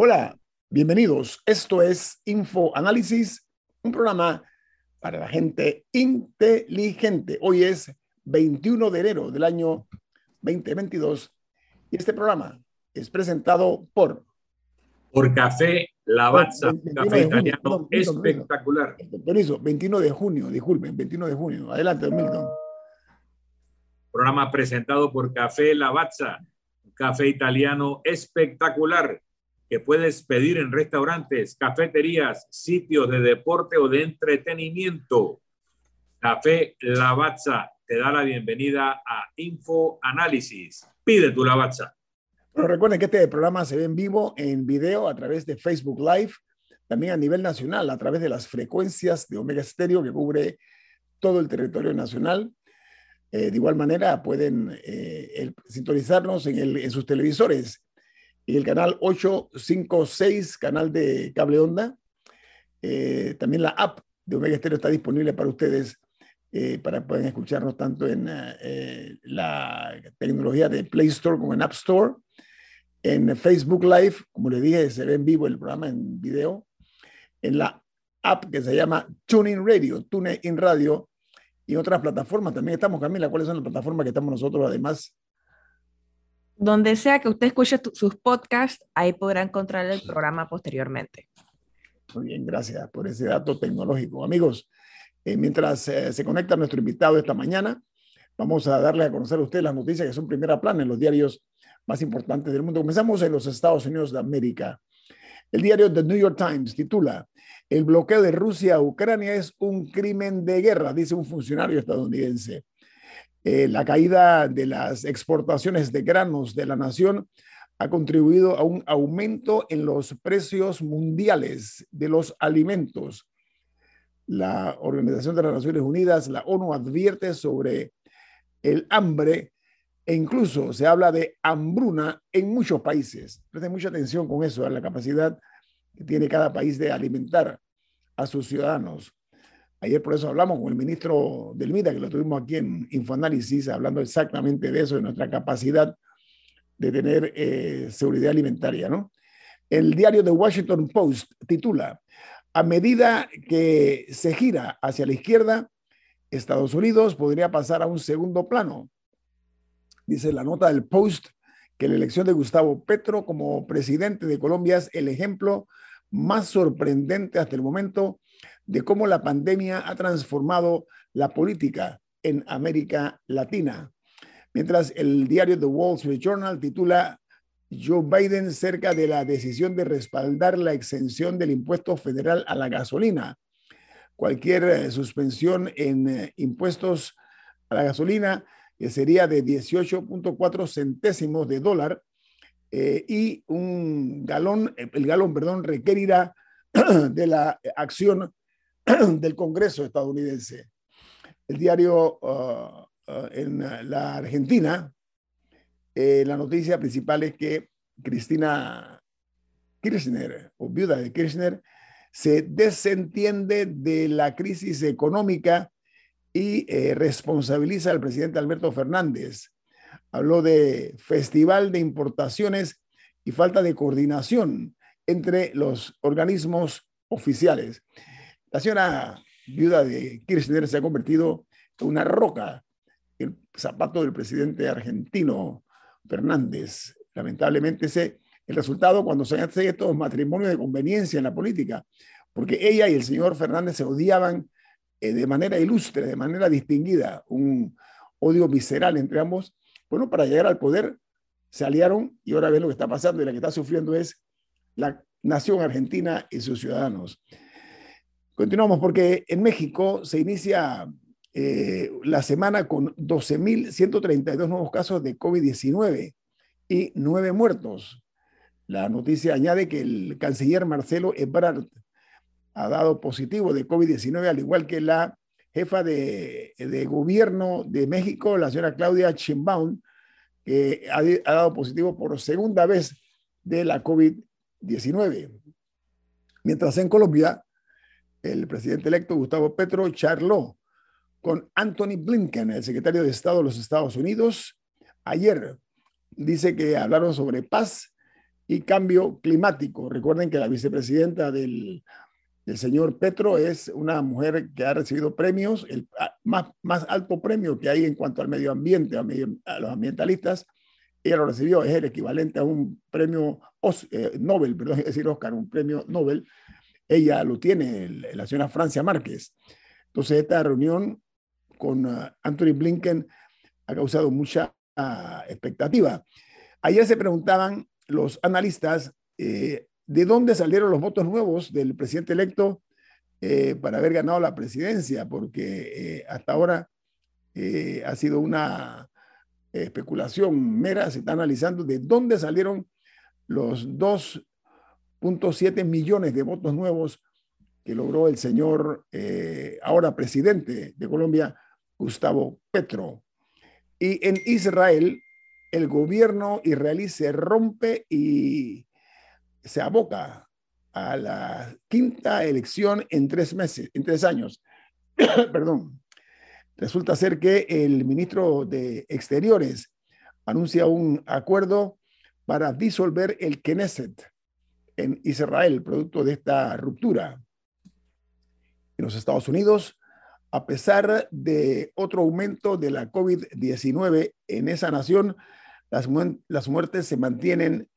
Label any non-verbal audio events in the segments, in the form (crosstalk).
Hola, bienvenidos. Esto es Info Análisis, un programa para la gente inteligente. Hoy es 21 de enero del año 2022 y este programa es presentado por... Por Café Lavazza, café italiano espectacular. Permiso, 21 de junio, disculpen, 21 de junio. Adelante, Milton. Programa presentado por Café Lavazza, café italiano espectacular que puedes pedir en restaurantes, cafeterías, sitios de deporte o de entretenimiento. Café Lavazza te da la bienvenida a Info Análisis. Pide tu Lavazza. Pero recuerden que este programa se ve en vivo, en video, a través de Facebook Live, también a nivel nacional, a través de las frecuencias de Omega Stereo que cubre todo el territorio nacional. Eh, de igual manera, pueden eh, sintonizarnos en, en sus televisores y el canal 856, canal de cable onda. Eh, también la app de Omega Stereo está disponible para ustedes eh, para puedan escucharnos tanto en eh, la tecnología de Play Store como en App Store. En Facebook Live, como les dije, se ve en vivo el programa en video. En la app que se llama TuneIn Radio, TuneIn Radio y otras plataformas. También estamos, Camila, ¿cuáles son las plataformas que estamos nosotros además? Donde sea que usted escuche sus podcasts, ahí podrá encontrar el programa posteriormente. Muy bien, gracias por ese dato tecnológico. Amigos, eh, mientras eh, se conecta nuestro invitado esta mañana, vamos a darle a conocer a ustedes las noticias que son primera plana en los diarios más importantes del mundo. Comenzamos en los Estados Unidos de América. El diario The New York Times titula, El bloqueo de Rusia a Ucrania es un crimen de guerra, dice un funcionario estadounidense. Eh, la caída de las exportaciones de granos de la nación ha contribuido a un aumento en los precios mundiales de los alimentos. La Organización de las Naciones Unidas, la ONU, advierte sobre el hambre e incluso se habla de hambruna en muchos países. Presten mucha atención con eso, a la capacidad que tiene cada país de alimentar a sus ciudadanos. Ayer por eso hablamos con el ministro del MIDA, que lo tuvimos aquí en Infoanálisis, hablando exactamente de eso, de nuestra capacidad de tener eh, seguridad alimentaria. ¿no? El diario The Washington Post titula, a medida que se gira hacia la izquierda, Estados Unidos podría pasar a un segundo plano. Dice la nota del Post que la elección de Gustavo Petro como presidente de Colombia es el ejemplo más sorprendente hasta el momento de cómo la pandemia ha transformado la política en América Latina. Mientras el diario The Wall Street Journal titula Joe Biden cerca de la decisión de respaldar la exención del impuesto federal a la gasolina. Cualquier eh, suspensión en eh, impuestos a la gasolina sería de 18.4 centésimos de dólar eh, y un galón, el galón, perdón, requerirá (clears throat) de la acción (clears throat) del Congreso estadounidense. El diario uh, uh, en la Argentina, eh, la noticia principal es que Cristina Kirchner, o viuda de Kirchner, se desentiende de la crisis económica y eh, responsabiliza al presidente Alberto Fernández. Habló de festival de importaciones y falta de coordinación entre los organismos oficiales. La señora viuda de Kirchner se ha convertido en una roca, el zapato del presidente argentino Fernández. Lamentablemente ese el resultado cuando se hacen estos matrimonios de conveniencia en la política, porque ella y el señor Fernández se odiaban eh, de manera ilustre, de manera distinguida, un odio visceral entre ambos. Bueno, para llegar al poder se aliaron y ahora ven lo que está pasando y la que está sufriendo es la nación argentina y sus ciudadanos. Continuamos porque en México se inicia eh, la semana con 12.132 nuevos casos de COVID-19 y nueve muertos. La noticia añade que el canciller Marcelo Ebrard ha dado positivo de COVID-19, al igual que la jefa de, gobierno de México, la señora Claudia Sheinbaum, que ha, ha dado positivo por segunda vez de la COVID-19. Mientras en Colombia, el presidente electo Gustavo Petro charló con Anthony Blinken, el secretario de Estado de los Estados Unidos. Ayer dice que hablaron sobre paz y cambio climático. Recuerden que la vicepresidenta del, señor Petro es una mujer que ha recibido premios, el más, alto premio que hay en cuanto al medio ambiente, a, los ambientalistas. Ella lo recibió, es el equivalente a un premio eh, Nobel, perdón, es decir, Oscar, un premio Nobel. Ella lo tiene, la señora Francia Márquez. Entonces, esta reunión con uh, Anthony Blinken ha causado mucha uh, expectativa. Ayer se preguntaban los analistas eh, de dónde salieron los votos nuevos del presidente electo eh, para haber ganado la presidencia, porque eh, hasta ahora ha sido una especulación mera, se está analizando de dónde salieron los 2.7 millones de votos nuevos que logró el señor ahora presidente de Colombia, Gustavo Petro. Y en Israel, el gobierno israelí se rompe y se aboca a la quinta elección en tres meses, en tres años. (coughs) Perdón. Resulta ser que el ministro de Exteriores anuncia un acuerdo para disolver el Knesset en Israel, producto de esta ruptura. En los Estados Unidos, a pesar de otro aumento de la COVID-19 en esa nación, las, las muertes se mantienen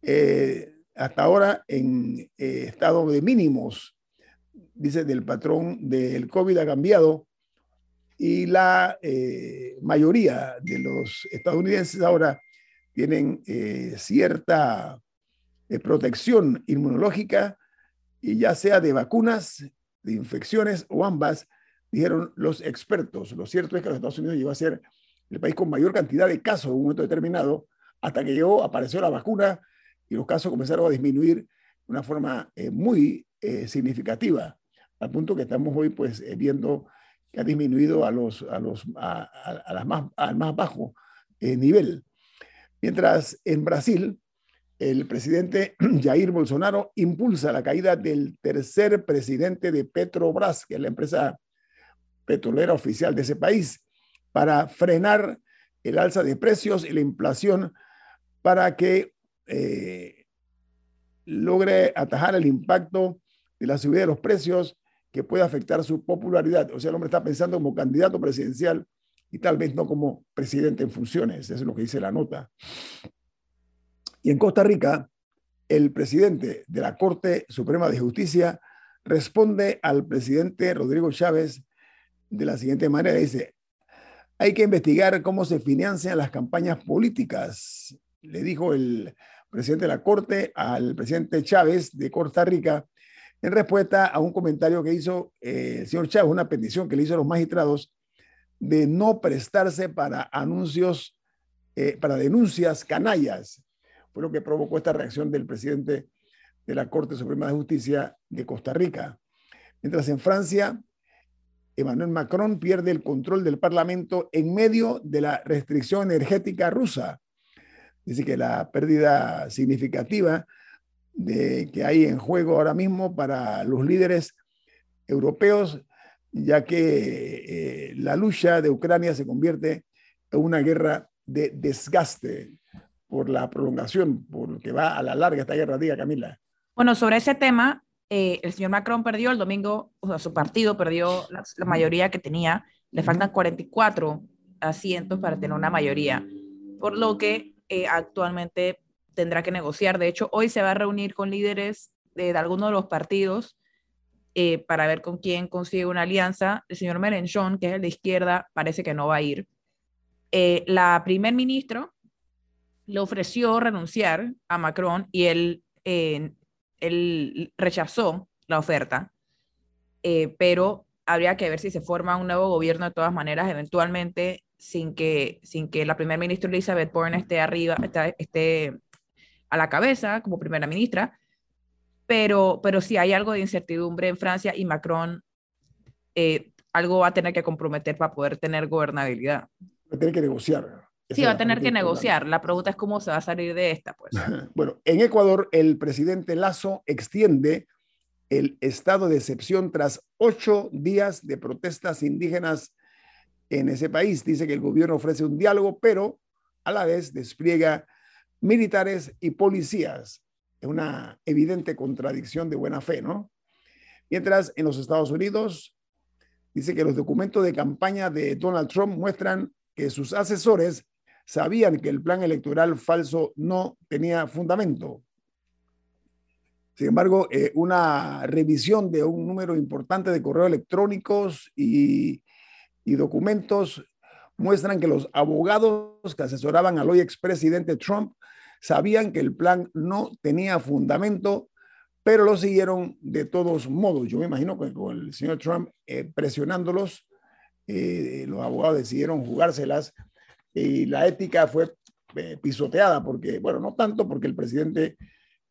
eh, hasta ahora en eh, estado de mínimos. Dice, del patrón del COVID ha cambiado y la eh, mayoría de los estadounidenses ahora tienen cierta protección inmunológica y ya sea de vacunas, de infecciones o ambas, dijeron los expertos. Lo cierto es que los Estados Unidos llegó a ser el país con mayor cantidad de casos en un momento determinado, hasta que llegó, apareció la vacuna y los casos comenzaron a disminuir de una forma eh, muy eh, significativa, al punto que estamos hoy pues eh, viendo que ha disminuido a los, a los, a, las más, al más bajo nivel. Mientras en Brasil, el presidente (clears throat) Jair Bolsonaro impulsa la caída del tercer presidente de Petrobras, que es la empresa petrolera oficial de ese país, para frenar el alza de precios y la inflación para que eh, logre atajar el impacto de la subida de los precios que puede afectar su popularidad. O sea, el hombre está pensando como candidato presidencial y tal vez no como presidente en funciones. Eso es lo que dice la nota. Y en Costa Rica, el presidente de la Corte Suprema de Justicia responde al presidente Rodrigo Chávez de la siguiente manera. Dice, hay que investigar cómo se financian las campañas políticas, le dijo el presidente de la Corte al presidente Chávez de Costa Rica en respuesta a un comentario que hizo eh, el señor Chávez, una petición que le hizo a los magistrados de no prestarse para anuncios, eh, para denuncias canallas. Fue lo que provocó esta reacción del presidente de la Corte Suprema de Justicia de Costa Rica. Mientras en Francia, Emmanuel Macron pierde el control del Parlamento en medio de la restricción energética rusa. Dice que la pérdida significativa de, que hay en juego ahora mismo para los líderes europeos, ya que eh, la lucha de Ucrania se convierte en una guerra de desgaste por la prolongación, por que va a la larga esta guerra, diga Camila. Bueno, sobre ese tema, eh, el señor Macron perdió el domingo, o sea, su partido perdió la, mayoría que tenía, le faltan 44 asientos para tener una mayoría, por lo que eh, actualmente tendrá que negociar. De hecho, hoy se va a reunir con líderes de, de algunos de los partidos eh, para ver con quién consigue una alianza. El señor Mélenchon, que es el de izquierda, parece que no va a ir. la primer ministro le ofreció renunciar a Macron y él él rechazó la oferta, eh, pero habría que ver si se forma un nuevo gobierno de todas maneras, eventualmente, sin que, sin que la primera ministra Elizabeth Warren esté arriba, esté, a la cabeza como primera ministra, pero, pero si hay algo de incertidumbre en Francia y Macron, eh, algo va a tener que comprometer para poder tener gobernabilidad. Va a tener que negociar. Sí, va a tener que negociar. La pregunta es cómo se va a salir de esta, pues. bueno, en Ecuador, el presidente Lazo extiende el estado de excepción tras ocho días de protestas indígenas en ese país. Dice que el gobierno ofrece un diálogo, pero a la vez despliega militares y policías. Es una evidente contradicción de buena fe, ¿no? Mientras en los Estados Unidos dice que los documentos de campaña de Donald Trump muestran que sus asesores sabían que el plan electoral falso no tenía fundamento. Sin embargo, eh, una revisión de un número importante de correos electrónicos y, y documentos muestran que los abogados que asesoraban al hoy expresidente Trump sabían que el plan no tenía fundamento, pero lo siguieron de todos modos. Yo me imagino que con el señor Trump eh, presionándolos, eh, los abogados decidieron jugárselas y la ética fue eh, pisoteada porque, bueno, no tanto porque el presidente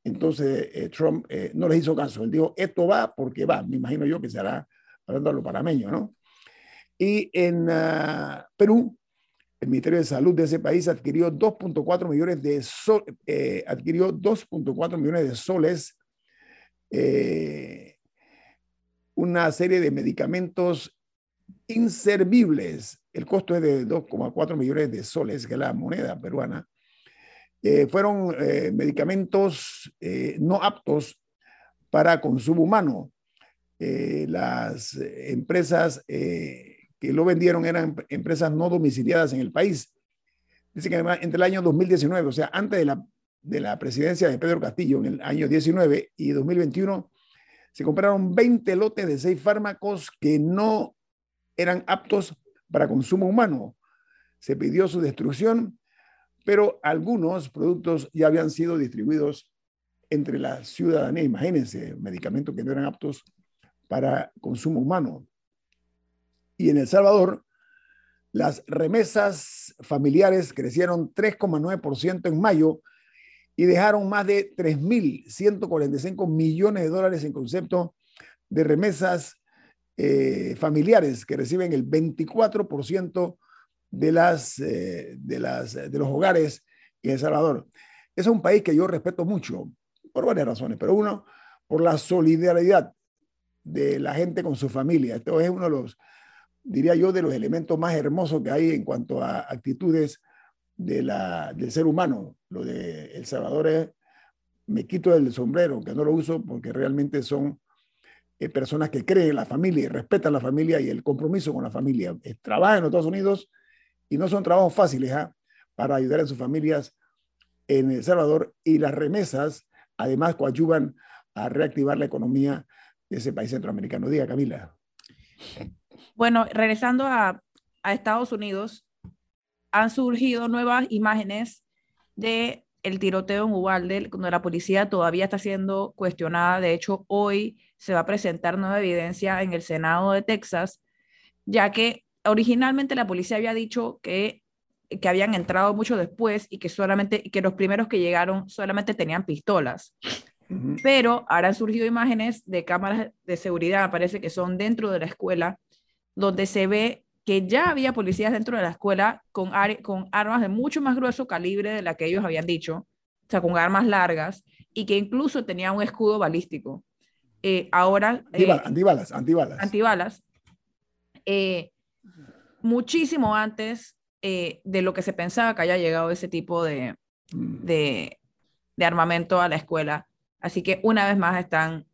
entonces Trump no les hizo caso. Él dijo, esto va porque va. Me imagino yo que será hablando a lo parameño, ¿no? Y en ah, Perú, el Ministerio de Salud de ese país adquirió 2.4 millones de sol, eh, adquirió 2.4 millones de soles, eh, una serie de medicamentos inservibles. El costo es de 2,4 millones de soles, que es la moneda peruana. Eh, fueron medicamentos no aptos para consumo humano. las empresas que lo vendieron eran empresas no domiciliadas en el país. Dice que además entre el año 2019, o sea, antes de la, de la presidencia de Pedro Castillo, en el año 19 y 2021, se compraron 20 lotes de seis fármacos que no eran aptos para consumo humano. Se pidió su destrucción, pero algunos productos ya habían sido distribuidos entre la ciudadanía. Imagínense, medicamentos que no eran aptos para consumo humano. Y en El Salvador, las remesas familiares crecieron 3,9% en mayo y dejaron más de 3.145 millones de dólares en concepto de remesas eh, familiares que reciben el 24% de, las, eh, de, las, de los hogares en El Salvador. Es un país que yo respeto mucho por varias razones, pero uno, por la solidaridad de la gente con su familia. Esto es uno de los diría yo, de los elementos más hermosos que hay en cuanto a actitudes de la, del ser humano. Lo de El Salvador es, me quito el sombrero, que no lo uso porque realmente son eh, personas que creen en la familia y respetan la familia y el compromiso con la familia. Eh, trabajan en los Estados Unidos y no son trabajos fáciles ¿ah? para ayudar a sus familias en El Salvador y las remesas además coadyuvan a reactivar la economía de ese país centroamericano. Diga, Camila. Bueno, regresando a, Estados Unidos, han surgido nuevas imágenes de el tiroteo en Uvalde, cuando la policía todavía está siendo cuestionada. De hecho, hoy se va a presentar nueva evidencia en el Senado de Texas, ya que originalmente la policía había dicho que, que habían entrado mucho después y que solamente que los primeros que llegaron solamente tenían pistolas. Pero ahora han surgido imágenes de cámaras de seguridad, parece que son dentro de la escuela, donde se ve que ya había policías dentro de la escuela con, con armas de mucho más grueso calibre de la que ellos habían dicho, o sea, con armas largas, y que incluso tenía un escudo balístico. Eh, ahora... Eh, antibalas, antibalas. Antibalas. Eh, muchísimo antes de lo que se pensaba que haya llegado ese tipo de, mm. de, de, armamento a la escuela. Así que una vez más están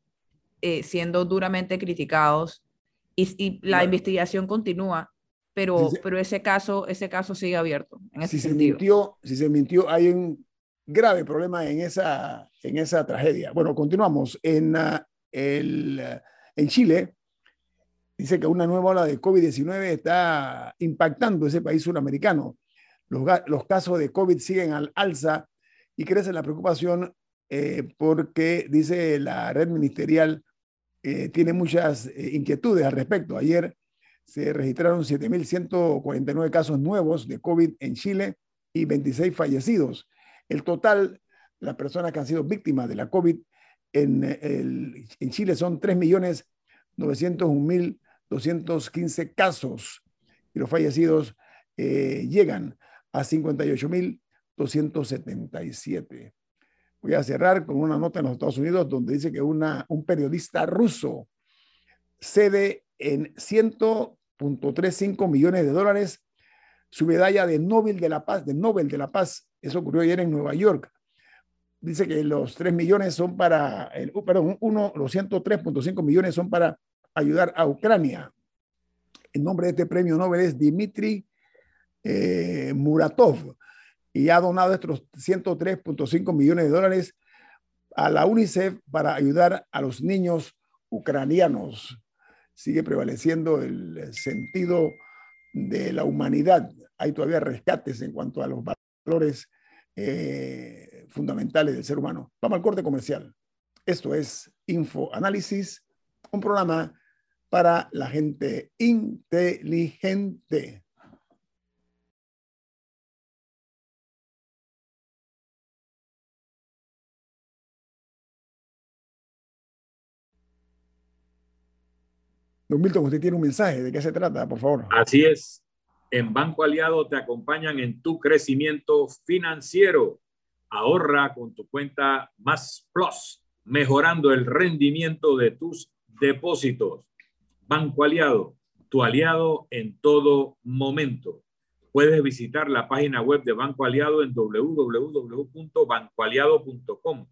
siendo duramente criticados y, la investigación continúa, pero, pero ese, caso, ese caso sigue abierto. En si, se mintió, si se mintió, hay un grave problema en esa, en esa tragedia. Bueno, continuamos. En, uh, el, en Chile, dice que una nueva ola de COVID-19 está impactando ese país suramericano. Los, los, casos de COVID siguen al alza y crece la preocupación eh, porque, dice la red ministerial eh, tiene muchas eh, inquietudes al respecto. Ayer se registraron 7.149 casos nuevos de COVID en Chile y 26 fallecidos. El total las personas que han sido víctimas de la COVID en, el, en Chile son 3.901.215 casos y los fallecidos eh, llegan a 58.277. Voy a cerrar con una nota en los Estados Unidos donde dice que una, un periodista ruso cede en 100.35 millones de dólares su medalla de Nobel de la Paz, de Nobel de la Paz. Eso ocurrió ayer en Nueva York. Dice que los 3 millones son para, el, uh, perdón, uno, los 103.5 millones son para ayudar a Ucrania. El nombre de este premio Nobel es Dmitry eh, Muratov y ha donado estos 103.5 millones de dólares a la UNICEF para ayudar a los niños ucranianos. Sigue prevaleciendo el sentido de la humanidad. Hay todavía rescates en cuanto a los valores eh, fundamentales del ser humano. Vamos al corte comercial. Esto es Info Análisis, un programa para la gente inteligente. 2000 Milton, usted tiene un mensaje. ¿De qué se trata, por favor? Así es. En Banco Aliado te acompañan en tu crecimiento financiero. Ahorra con tu cuenta Más Plus, mejorando el rendimiento de tus depósitos. Banco Aliado, tu aliado en todo momento. Puedes visitar la página web de Banco Aliado en www.bancoaliado.com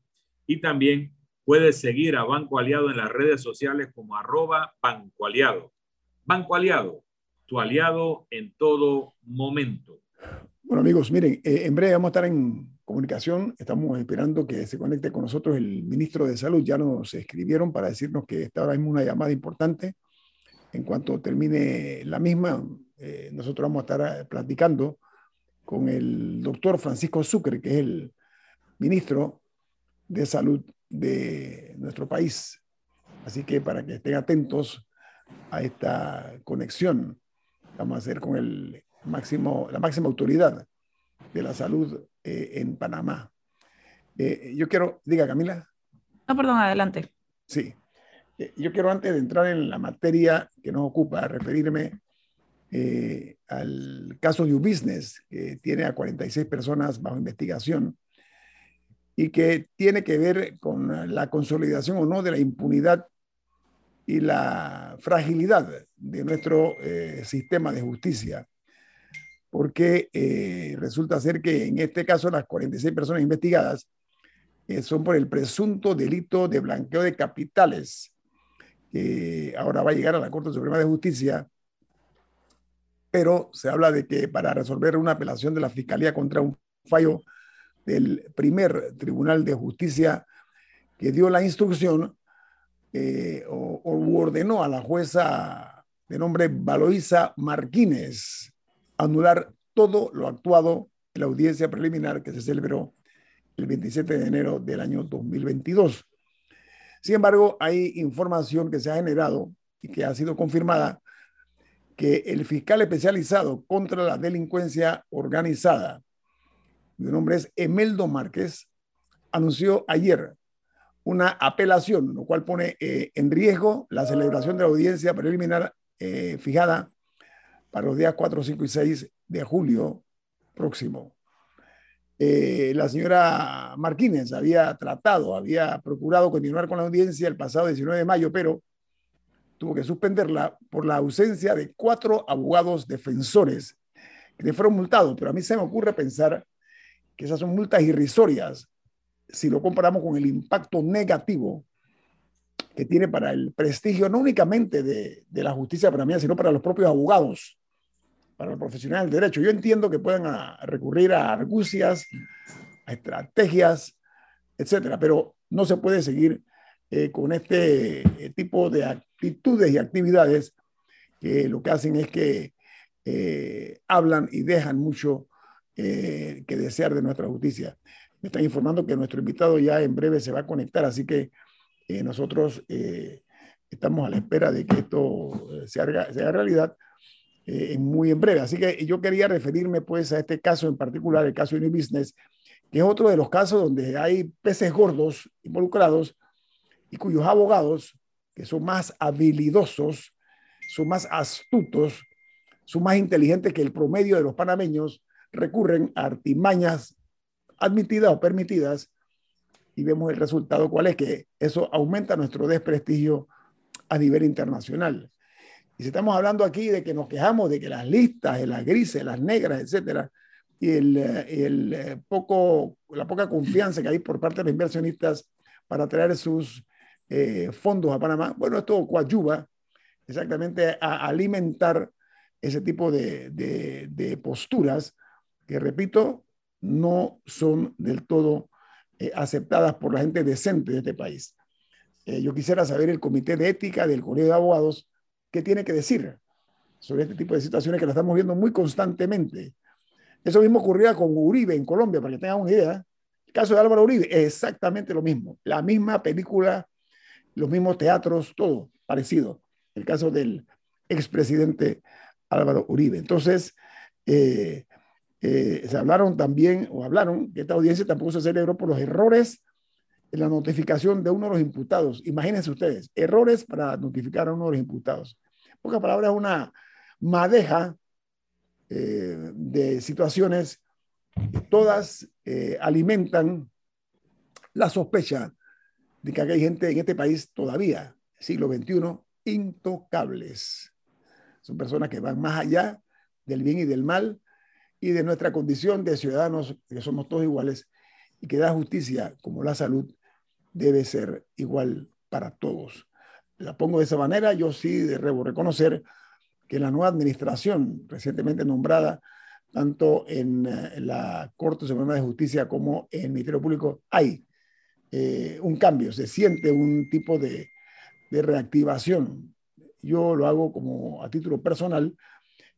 y también Puedes seguir a Banco Aliado en las redes sociales como arroba Banco Aliado. Banco Aliado, tu aliado en todo momento. Bueno amigos, miren, eh, en breve vamos a estar en comunicación. Estamos esperando que se conecte con nosotros el ministro de Salud. Ya nos escribieron para decirnos que está ahora mismo una llamada importante. En cuanto termine la misma, eh, nosotros vamos a estar eh, platicando con el doctor Francisco Sucre, que es el ministro de Salud de nuestro país. Así que para que estén atentos a esta conexión, vamos a hacer con el máximo, la máxima autoridad de la salud eh, en Panamá. Eh, yo quiero, diga Camila. No, perdón, adelante. Sí. Eh, yo quiero antes de entrar en la materia que nos ocupa, referirme al caso New Business, que tiene a 46 personas bajo investigación y que tiene que ver con la consolidación o no de la impunidad y la fragilidad de nuestro eh, sistema de justicia. Porque eh, resulta ser que en este caso las 46 personas investigadas eh, son por el presunto delito de blanqueo de capitales, que ahora va a llegar a la Corte Suprema de Justicia, pero se habla de que para resolver una apelación de la Fiscalía contra un fallo del primer Tribunal de Justicia que dio la instrucción eh, o, ordenó a la jueza de nombre Valoisa Martínez anular todo lo actuado en la audiencia preliminar que se celebró el 27 de enero del año 2022. Sin embargo, hay información que se ha generado y que ha sido confirmada que el fiscal especializado contra la delincuencia organizada, mi nombre es Emeldo Márquez, anunció ayer una apelación, lo cual pone eh, en riesgo la celebración de la audiencia preliminar eh, fijada para los días 4, 5 y 6 de julio próximo. Eh, la señora Martínez había tratado, había procurado continuar con la audiencia el pasado 19 de mayo, pero tuvo que suspenderla por la ausencia de cuatro abogados defensores que fueron multados. Pero a mí se me ocurre pensar que esas son multas irrisorias si lo comparamos con el impacto negativo que tiene para el prestigio no únicamente de, la justicia para mí, sino para los propios abogados, para los profesionales del derecho. Yo entiendo que puedan recurrir a argucias, a estrategias, etcétera, pero no se puede seguir eh, con este eh, tipo de actitudes y actividades que lo que hacen es que eh, hablan y dejan mucho eh, que desear de nuestra justicia. Me están informando que nuestro invitado ya en breve se va a conectar, así que eh, nosotros eh, estamos a la espera de que esto se haga, se haga realidad muy en breve. Así que yo quería referirme pues a este caso en particular, el caso New Business, que es otro de los casos donde hay peces gordos involucrados y cuyos abogados, que son más habilidosos, son más astutos, son más inteligentes que el promedio de los panameños, recurren a artimañas admitidas o permitidas y vemos el resultado cuál es que eso aumenta nuestro desprestigio a nivel internacional. Y si estamos hablando aquí de que nos quejamos de que las listas, de las grises, las negras, etcétera, y el, el, eh, poco, la poca confianza que hay por parte de los inversionistas para traer sus eh, fondos a Panamá, bueno, esto coadyuva exactamente a alimentar ese tipo de, de, de posturas que, repito, no son del todo eh, aceptadas por la gente decente de este país. Eh, yo quisiera saber el Comité de Ética del Colegio de Abogados qué tiene que decir sobre este tipo de situaciones que la estamos viendo muy constantemente. Eso mismo ocurría con Uribe en Colombia, para que tengan una idea. El caso de Álvaro Uribe, exactamente lo mismo. La misma película, los mismos teatros, todo parecido. El caso del expresidente Álvaro Uribe. Entonces, eh, eh, se hablaron también, o hablaron, que esta audiencia tampoco se celebró por los errores en la notificación de uno de los imputados. Imagínense ustedes, errores para notificar a uno de los imputados. En pocas palabras, una madeja eh, de situaciones que todas eh, alimentan la sospecha de que hay gente en este país todavía, siglo XXI, intocables. Son personas que van más allá del bien y del mal y de nuestra condición de ciudadanos, que somos todos iguales, y que da justicia como la salud debe ser igual para todos. La pongo de esa manera, yo sí debo reconocer que la nueva administración recientemente nombrada, tanto en, eh, la Corte Suprema de Justicia como en el Ministerio Público, hay eh, un cambio, se siente un tipo de, de reactivación. Yo lo hago como a título personal,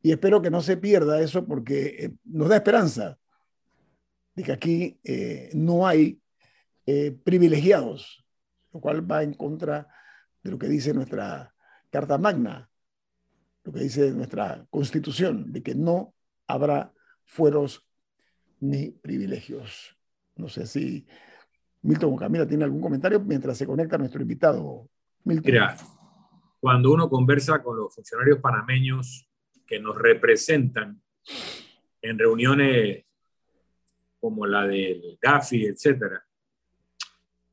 y espero que no se pierda eso porque eh, nos da esperanza de que aquí eh, no hay eh, privilegiados, lo cual va en contra de lo que dice nuestra Carta Magna, lo que dice nuestra Constitución, de que no habrá fueros ni privilegios. No sé si Milton o Camila tiene algún comentario mientras se conecta nuestro invitado. Milton. Mira, cuando uno conversa con los funcionarios panameños que nos representan en reuniones como la del GAFI, etcétera,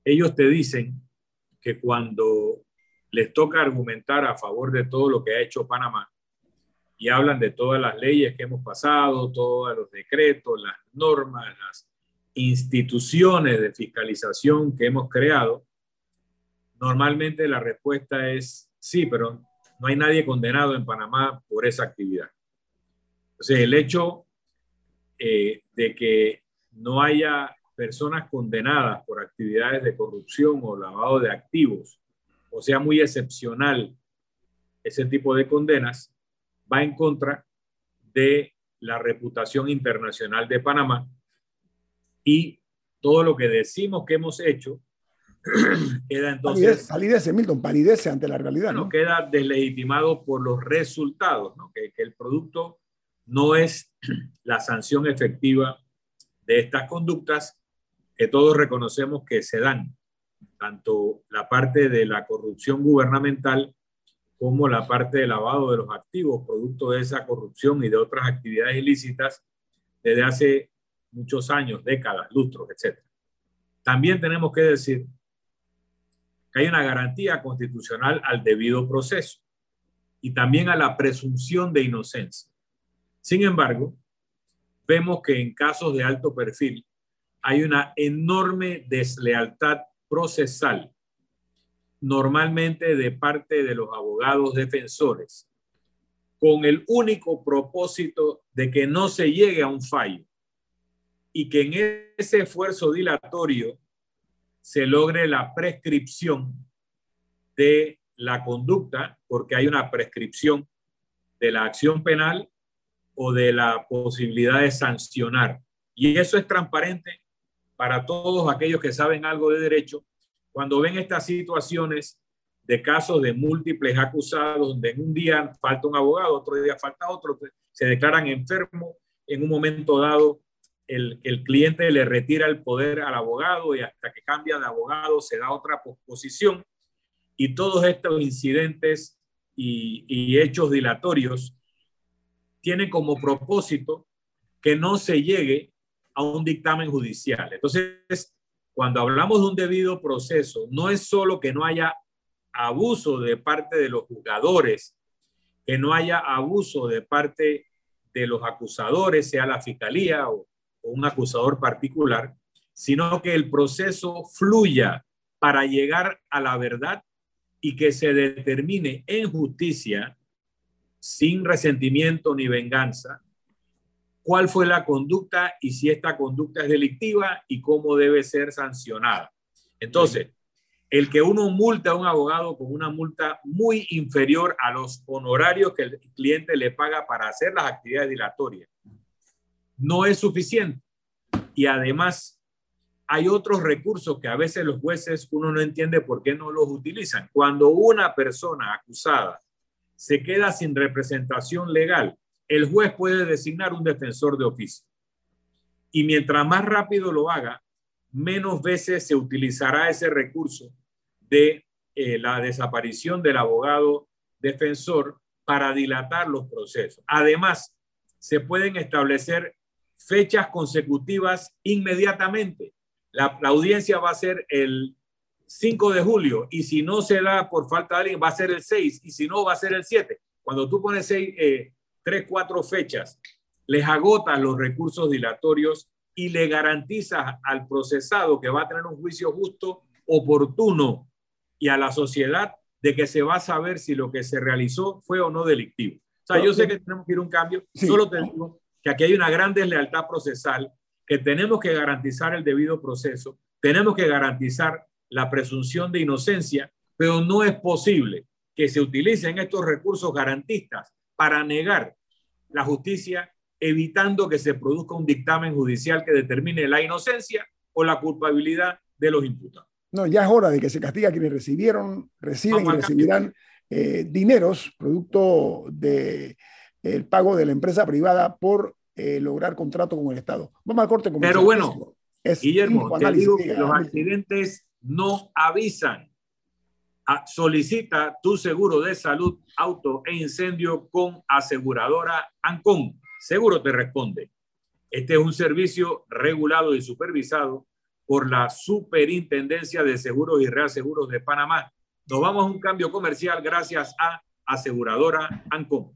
ellos te dicen que cuando les toca argumentar a favor de todo lo que ha hecho Panamá y hablan de todas las leyes que hemos pasado, todos los decretos, las normas, las instituciones de fiscalización que hemos creado, normalmente la respuesta es sí, pero no hay nadie condenado en Panamá por esa actividad. Entonces, el hecho eh, de que no haya personas condenadas por actividades de corrupción o lavado de activos, o sea, muy excepcional ese tipo de condenas, va en contra de la reputación internacional de Panamá y todo lo que decimos que hemos hecho (clears throat) queda entonces... Palidece, Milton, palidece ante la realidad. ¿no? Queda deslegitimado por los resultados, ¿no? que, que el producto no es (clears throat) la sanción efectiva de estas conductas que todos reconocemos que se dan, tanto la parte de la corrupción gubernamental como la parte de lavado de los activos, producto de esa corrupción y de otras actividades ilícitas desde hace muchos años, décadas, lustros, etc. También tenemos que decir hay una garantía constitucional al debido proceso y también a la presunción de inocencia. Sin embargo, vemos que en casos de alto perfil hay una enorme deslealtad procesal, normalmente de parte de los abogados defensores, con el único propósito de que no se llegue a un fallo y que en ese esfuerzo dilatorio se logre la prescripción de la conducta, porque hay una prescripción de la acción penal o de la posibilidad de sancionar. Y eso es transparente para todos aquellos que saben algo de derecho. Cuando ven estas situaciones de casos de múltiples acusados, donde en un día falta un abogado, otro día falta otro, se declaran enfermos, en un momento dado el, cliente le retira el poder al abogado y hasta que cambia de abogado se da otra posición. Y todos estos incidentes y, y hechos dilatorios tienen como propósito que no se llegue a un dictamen judicial. Entonces, cuando hablamos de un debido proceso, no es solo que no haya abuso de parte de los jugadores que no haya abuso de parte de los acusadores, sea la fiscalía o, un acusador particular, sino que el proceso fluya para llegar a la verdad y que se determine en justicia, sin resentimiento ni venganza, cuál fue la conducta y si esta conducta es delictiva y cómo debe ser sancionada. Entonces, el que uno multa a un abogado con una multa muy inferior a los honorarios que el cliente le paga para hacer las actividades dilatorias no es suficiente. Y además, hay otros recursos que a veces los jueces uno no entiende por qué no los utilizan. Cuando una persona acusada se queda sin representación legal, el juez puede designar un defensor de oficio. Y mientras más rápido lo haga, menos veces se utilizará ese recurso de eh, la desaparición del abogado defensor para dilatar los procesos. Además, se pueden establecer fechas consecutivas inmediatamente. La, audiencia va a ser el 5 de julio y si no se da por falta de alguien va a ser el 6 y si no va a ser el 7. Cuando tú pones seis, eh, tres, cuatro fechas, les agotas los recursos dilatorios y le garantizas al procesado que va a tener un juicio justo, oportuno y a la sociedad de que se va a saber si lo que se realizó fue o no delictivo. O sea, yo sé que tenemos que ir a un cambio, solo te digo que aquí hay una gran deslealtad procesal, que tenemos que garantizar el debido proceso, tenemos que garantizar la presunción de inocencia, pero no es posible que se utilicen estos recursos garantistas para negar la justicia evitando que se produzca un dictamen judicial que determine la inocencia o la culpabilidad de los imputados. No, ya es hora de que se castiga a quienes recibieron, reciben y recibirán eh, dineros producto del de, pago de la empresa privada por eh, lograr contrato con el Estado. Vamos al corte. Pero bueno, es Guillermo, te digo que los accidentes no avisan. Ah, solicita tu seguro de salud, auto e incendio con aseguradora Ancon seguro te responde. Este es un servicio regulado y supervisado por la Superintendencia de Seguros y Reaseguros de Panamá. Nos vamos a un cambio comercial gracias a Aseguradora Ancom.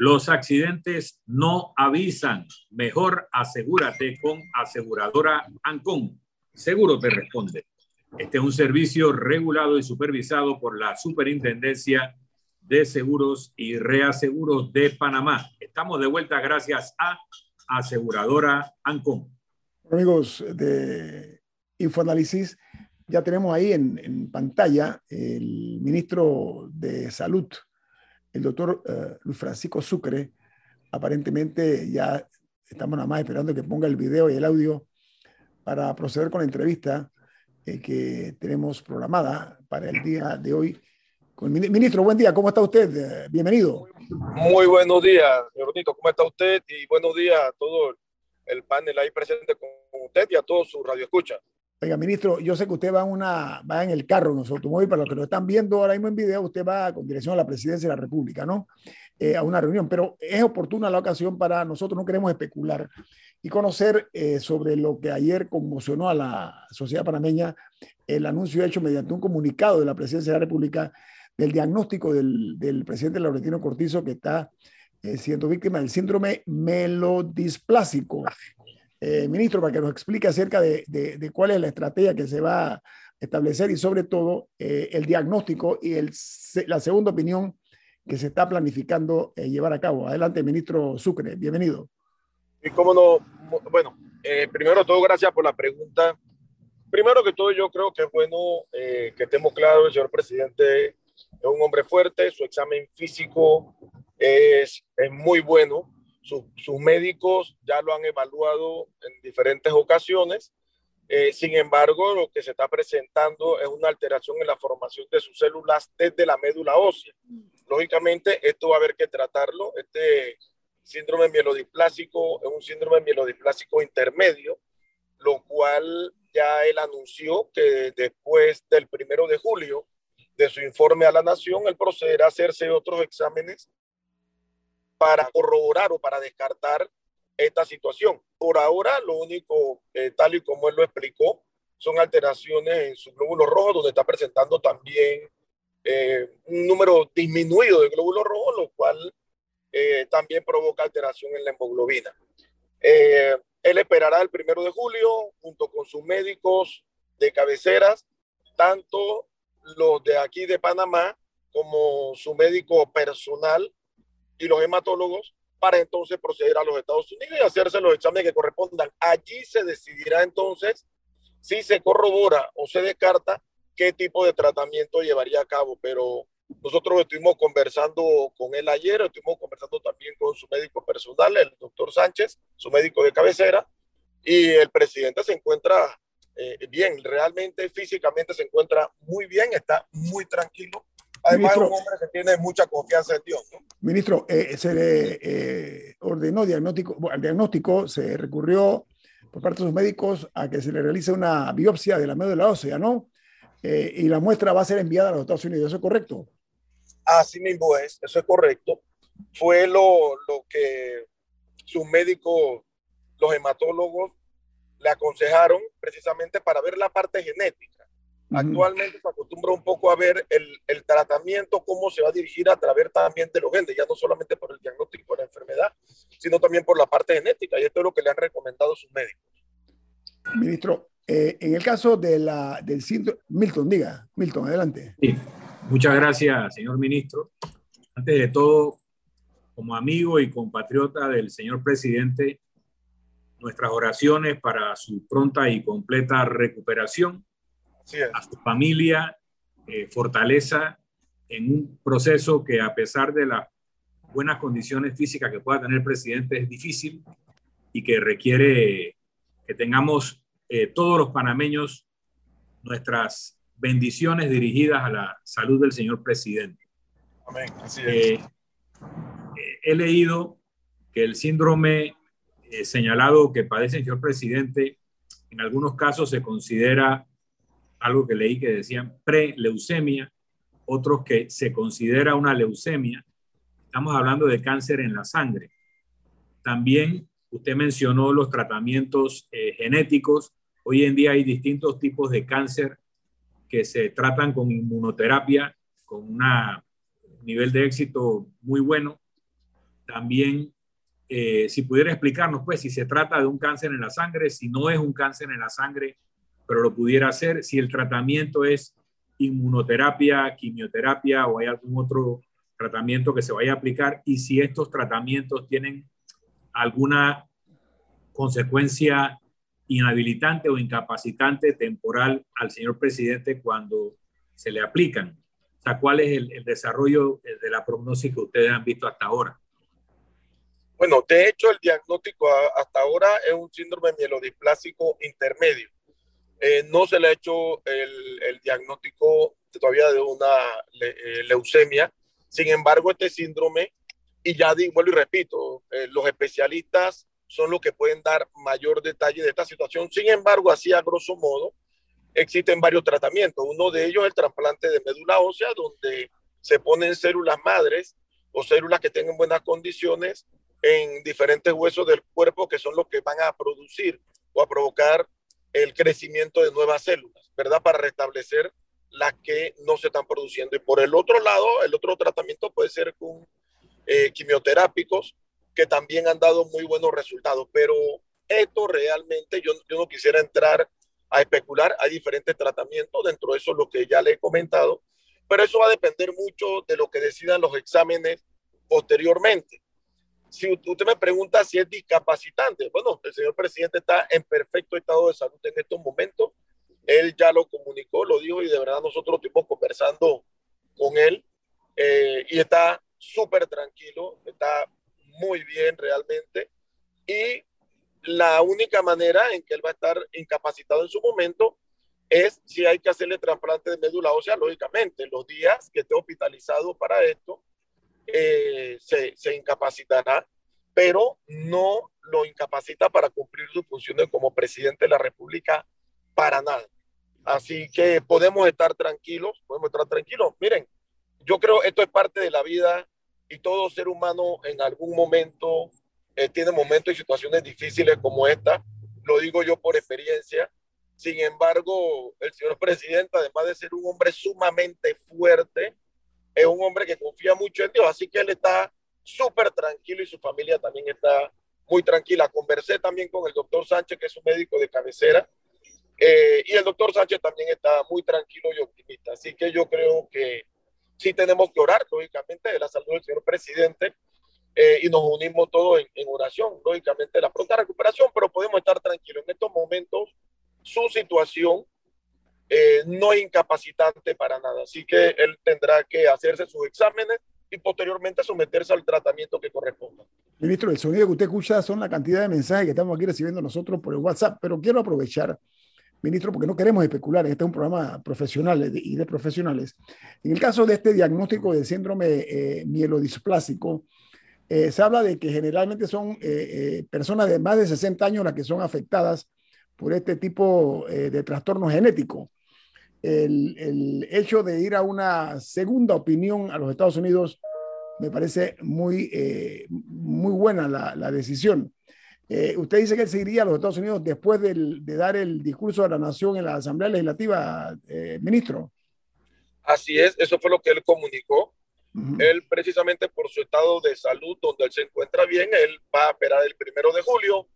Los accidentes no avisan. Mejor asegúrate con aseguradora Ancon. Seguro te responde. Este es un servicio regulado y supervisado por la Superintendencia de Seguros y Reaseguros de Panamá. Estamos de vuelta gracias a aseguradora Ancon. Amigos de Infoanálisis, ya tenemos ahí en, en pantalla el ministro de Salud el doctor eh, Luis Francisco Sucre, aparentemente ya estamos nada más esperando que ponga el video y el audio para proceder con la entrevista eh, que tenemos programada para el día de hoy. Con el ministro, buen día, ¿cómo está usted? Eh, bienvenido. Muy buenos días, señor Nito, ¿cómo está usted? Y buenos días a todo el panel ahí presente con usted y a todos sus radioescuchas. Oiga, ministro, yo sé que usted va, una, va en el carro, en su automóvil, para los que lo están viendo ahora mismo en video, usted va con dirección a la presidencia de la República, ¿no? Eh, a una reunión, pero es oportuna la ocasión para nosotros, no queremos especular y conocer eh, sobre lo que ayer conmocionó a la sociedad panameña, el anuncio hecho mediante un comunicado de la presidencia de la República del diagnóstico del, presidente Laurentino Cortizo que está eh, siendo víctima del síndrome melodisplásico. Eh, ministro, para que nos explique acerca de, cuál es la estrategia que se va a establecer y sobre todo eh, el diagnóstico y el, la segunda opinión que se está planificando eh, llevar a cabo. Adelante, ministro Sucre, bienvenido. Y cómo no, bueno, primero todo, gracias por la pregunta. Primero que todo, yo creo que es bueno que estemos claros, el señor presidente es un hombre fuerte, su examen físico es, es muy bueno sus médicos ya lo han evaluado en diferentes ocasiones. Eh, sin embargo, lo que se está presentando es una alteración en la formación de sus células desde la médula ósea. Lógicamente, esto va a haber que tratarlo. Este síndrome mielodiplásico es un síndrome mielodiplásico intermedio lo cual ya él anunció que después del primero de julio de su informe a la nación, él procederá a hacerse otros exámenes para corroborar o para descartar esta situación. Por ahora, lo único, eh, tal y como él lo explicó, son alteraciones en su glóbulo rojo, donde está presentando también eh, un número disminuido de glóbulos rojos, lo cual eh, también provoca alteración en la hemoglobina. él esperará el primero de julio junto con sus médicos de cabeceras, tanto los de aquí de Panamá como su médico personal y los hematólogos para entonces proceder a los Estados Unidos y hacerse los exámenes que correspondan. Allí se decidirá entonces si se corrobora o se descarta qué tipo de tratamiento llevaría a cabo, pero nosotros estuvimos conversando con él ayer, estuvimos conversando también con su médico personal, el doctor Sánchez, su médico de cabecera, y el presidente se encuentra eh, bien, realmente físicamente se encuentra muy bien, está muy tranquilo Además, ministro, es un hombre que tiene mucha confianza en Dios. Ministro, eh, se le eh, ordenó diagnóstico, al diagnóstico se recurrió por parte de los médicos a que se le realice una biopsia de la médula ósea, ¿no? Eh, y la muestra va a ser enviada a los Estados Unidos, ¿eso es correcto? Así mismo es, eso es correcto. Fue lo, lo que sus médicos, los hematólogos, le aconsejaron precisamente para ver la parte genética Actualmente se acostumbra un poco a ver el, el, tratamiento, cómo se va a dirigir a través también de los genes, ya no solamente por el diagnóstico de la enfermedad, sino también por la parte genética. Y esto es lo que le han recomendado sus médicos. Ministro, eh, en el caso de la, del síndrome, Milton, diga, Milton, adelante. Sí, muchas gracias, señor ministro. Antes de todo, como amigo y compatriota del señor presidente, nuestras oraciones para su pronta y completa recuperación a su familia, eh, fortaleza en un proceso que a pesar de las buenas condiciones físicas que pueda tener el presidente es difícil y que requiere que tengamos eh, todos los panameños nuestras bendiciones dirigidas a la salud del señor presidente. Amén. Así es. Eh, he leído que el síndrome señalado que padece el señor presidente en algunos casos se considera algo que leí que decían pre-leucemia, otros que se considera una leucemia. Estamos hablando de cáncer en la sangre. También usted mencionó los tratamientos eh, genéticos. Hoy en día hay distintos tipos de cáncer que se tratan con inmunoterapia, con un nivel de éxito muy bueno. También, eh, si pudiera explicarnos, pues, si se trata de un cáncer en la sangre, si no es un cáncer en la sangre, pero lo pudiera hacer si el tratamiento es inmunoterapia, quimioterapia o hay algún otro tratamiento que se vaya a aplicar y si estos tratamientos tienen alguna consecuencia inhabilitante o incapacitante temporal al señor presidente cuando se le aplican. O sea, ¿cuál es el, desarrollo de la prognosis que ustedes han visto hasta ahora? Bueno, de hecho, el diagnóstico hasta ahora es un síndrome mielodisplásico intermedio. Eh, no se le ha hecho el, diagnóstico todavía de una eh, leucemia. Sin embargo, este síndrome, y ya digo, y repito, eh, los especialistas son los que pueden dar mayor detalle de esta situación. Sin embargo, así a grosso modo, existen varios tratamientos. Uno de ellos es el trasplante de médula ósea, donde se ponen células madres o células que tengan buenas condiciones en diferentes huesos del cuerpo que son los que van a producir o a provocar el crecimiento de nuevas células, ¿verdad? Para restablecer las que no se están produciendo. Y por el otro lado, el otro tratamiento puede ser con eh, quimioterápicos que también han dado muy buenos resultados. Pero esto realmente yo, yo no quisiera entrar a especular. Hay diferentes tratamientos, dentro de eso lo que ya le he comentado, pero eso va a depender mucho de lo que decidan los exámenes posteriormente si usted me pregunta si es discapacitante, bueno, el señor presidente está en perfecto estado de salud en estos momentos. Él ya lo comunicó, lo dijo y de verdad nosotros estuvimos conversando con él eh, y está súper tranquilo, está muy bien realmente. Y la única manera en que él va a estar incapacitado en su momento es si hay que hacerle trasplante de médula ósea, lógicamente, los días que esté hospitalizado para esto, eh, se, se, incapacitará. pero no lo incapacita para cumplir sus funciones como presidente de la República para nada. Así que podemos estar tranquilos, podemos estar tranquilos. Miren, yo creo esto es parte de la vida y todo ser humano en algún momento eh, tiene momentos y situaciones difíciles como esta. Lo digo yo por experiencia. Sin embargo, el señor presidente, además de ser un hombre sumamente fuerte, es un hombre que confía mucho en Dios. Así que él está súper tranquilo y su familia también está muy tranquila. Conversé también con el doctor Sánchez, que es un médico de cabecera, eh, y el doctor Sánchez también está muy tranquilo y optimista. Así que yo creo que sí tenemos que orar, lógicamente, de la salud del señor presidente eh, y nos unimos todos en, oración, lógicamente, la pronta recuperación, pero podemos estar tranquilos. En estos momentos, su situación eh, no es incapacitante para nada. Así que él tendrá que hacerse sus exámenes y posteriormente someterse al tratamiento que corresponda. Ministro, el sonido que usted escucha son la cantidad de mensajes que estamos aquí recibiendo nosotros por el WhatsApp, pero quiero aprovechar ministro, porque no queremos especular, este es un programa profesional y de profesionales. En el caso de este diagnóstico de síndrome eh, mielodisplásico, eh, se habla de que generalmente son eh, personas de más de 60 años las que son afectadas por este tipo de trastorno genético. El, hecho de ir a una segunda opinión a los Estados Unidos me parece muy, muy buena la, la decisión. Eh, usted dice que él se iría a los Estados Unidos después de dar el discurso a la nación en la Asamblea Legislativa, eh, ministro. Así es, eso fue lo que él comunicó. Él precisamente por su estado de salud, donde él se encuentra bien, él va a esperar el primero de julio,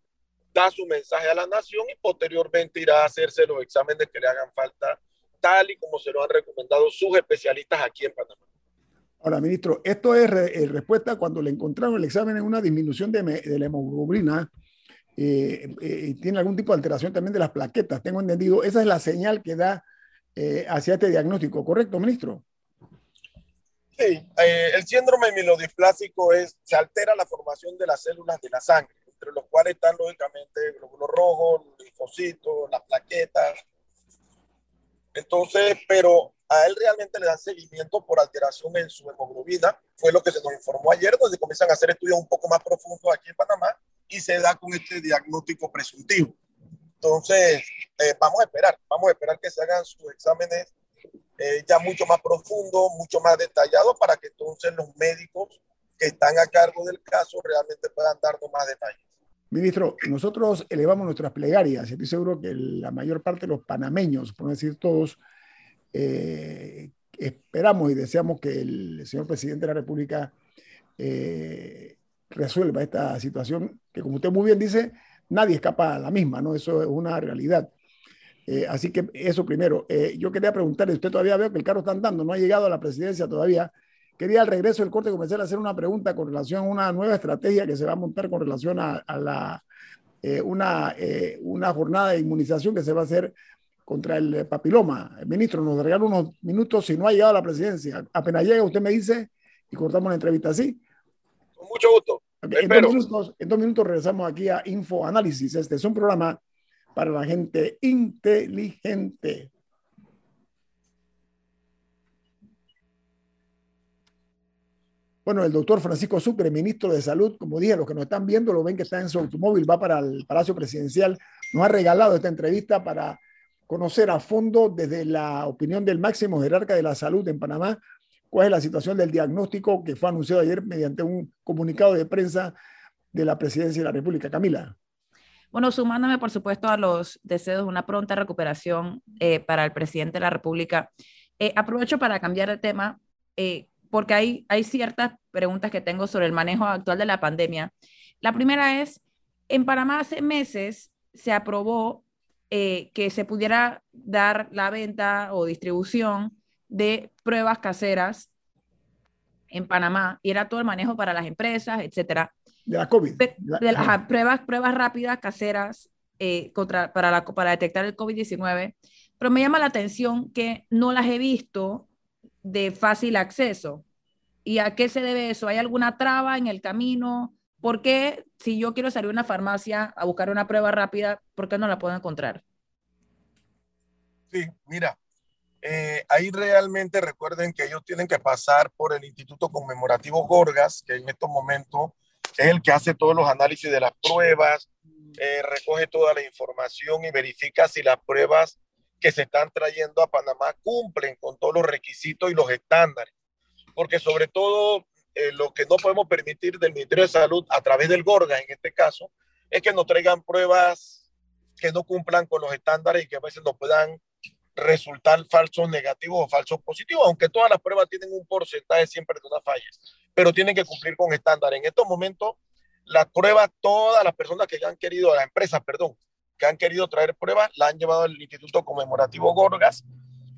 da su mensaje a la nación y posteriormente irá a hacerse los exámenes que le hagan falta, tal y como se lo han recomendado sus especialistas aquí en Panamá. Ahora, ministro, esto es eh, respuesta cuando le encontraron el examen en una disminución de, de la hemoglobina eh, eh, tiene algún tipo de alteración también de las plaquetas, tengo entendido. Esa es la señal que da eh, hacia este diagnóstico, ¿correcto, ministro? Sí, el síndrome mielodisplásico es, se altera la formación de las células de la sangre, entre los cuales están lógicamente glóbulos rojos, linfocitos, las plaquetas. Entonces, pero a él realmente le dan seguimiento por alteración en su hemoglobina, fue lo que se nos informó ayer, donde comienzan a hacer estudios un poco más profundos aquí en Panamá y se da con este diagnóstico presuntivo. Entonces, eh, vamos a esperar, vamos a esperar que se hagan sus exámenes eh, ya mucho más profundos, mucho más detallados, para que entonces los médicos que están a cargo del caso realmente puedan darnos más detalles. Ministro, nosotros elevamos nuestras plegarias estoy seguro que la mayor parte de los panameños, por decir todos, eh, esperamos y deseamos que el señor presidente de la República eh, resuelva esta situación que, como usted muy bien dice, nadie escapa a la misma, ¿no? Eso es una realidad. Eh, así que eso primero. Yo quería preguntarle, usted todavía veo que el carro está andando, no ha llegado a la presidencia todavía. Quería al regreso del corte comenzar a hacer una pregunta con relación a una nueva estrategia que se va a montar con relación a, la, eh, una, una jornada de inmunización que se va a hacer contra el papiloma. ministro, nos regala unos minutos si no ha llegado a la presidencia. Apenas llega, usted me dice y cortamos la entrevista así mucho gusto. En dos, minutos, en dos, minutos, regresamos aquí a Info Análisis. Este es un programa para la gente inteligente. Bueno, el doctor Francisco Sucre, ministro de Salud, como dije, los que nos están viendo lo ven que está en su automóvil, va para el Palacio Presidencial, nos ha regalado esta entrevista para conocer a fondo desde la opinión del máximo jerarca de la salud en Panamá, cuál es la situación del diagnóstico que fue anunciado ayer mediante un comunicado de prensa de la Presidencia de la República. Camila. Bueno, sumándome, por supuesto, a los deseos de una pronta recuperación eh, para el presidente de la República, eh, aprovecho para cambiar de tema, eh, porque hay, hay ciertas preguntas que tengo sobre el manejo actual de la pandemia. La primera es, en Panamá hace meses se aprobó que se pudiera dar la venta o distribución de pruebas caseras en Panamá y era todo el manejo para las empresas, etcétera. De la COVID. De, las pruebas, pruebas rápidas caseras eh, contra, para, la, para detectar el COVID-19. Pero me llama la atención que no las he visto de fácil acceso. ¿Y a qué se debe eso? ¿Hay alguna traba en el camino? ¿Por qué si yo quiero salir a una farmacia a buscar una prueba rápida, por qué no la puedo encontrar? Sí, mira, eh, ahí realmente recuerden que ellos tienen que pasar por el Instituto Conmemorativo Gorgas, que en estos momentos es el que hace todos los análisis de las pruebas, eh, recoge toda la información y verifica si las pruebas que se están trayendo a Panamá cumplen con todos los requisitos y los estándares. Porque sobre todo eh, lo que no podemos permitir del Ministerio de Salud a través del GORGA en este caso es que nos traigan pruebas que no cumplan con los estándares y que a veces nos puedan resultar falsos negativos o falsos positivos, aunque todas las pruebas tienen un porcentaje siempre de una falla, pero tienen que cumplir con estándares. En estos momentos, las pruebas, todas las personas que han querido, las empresas, perdón, que han querido traer pruebas, la han llevado al Instituto Conmemorativo Gorgas.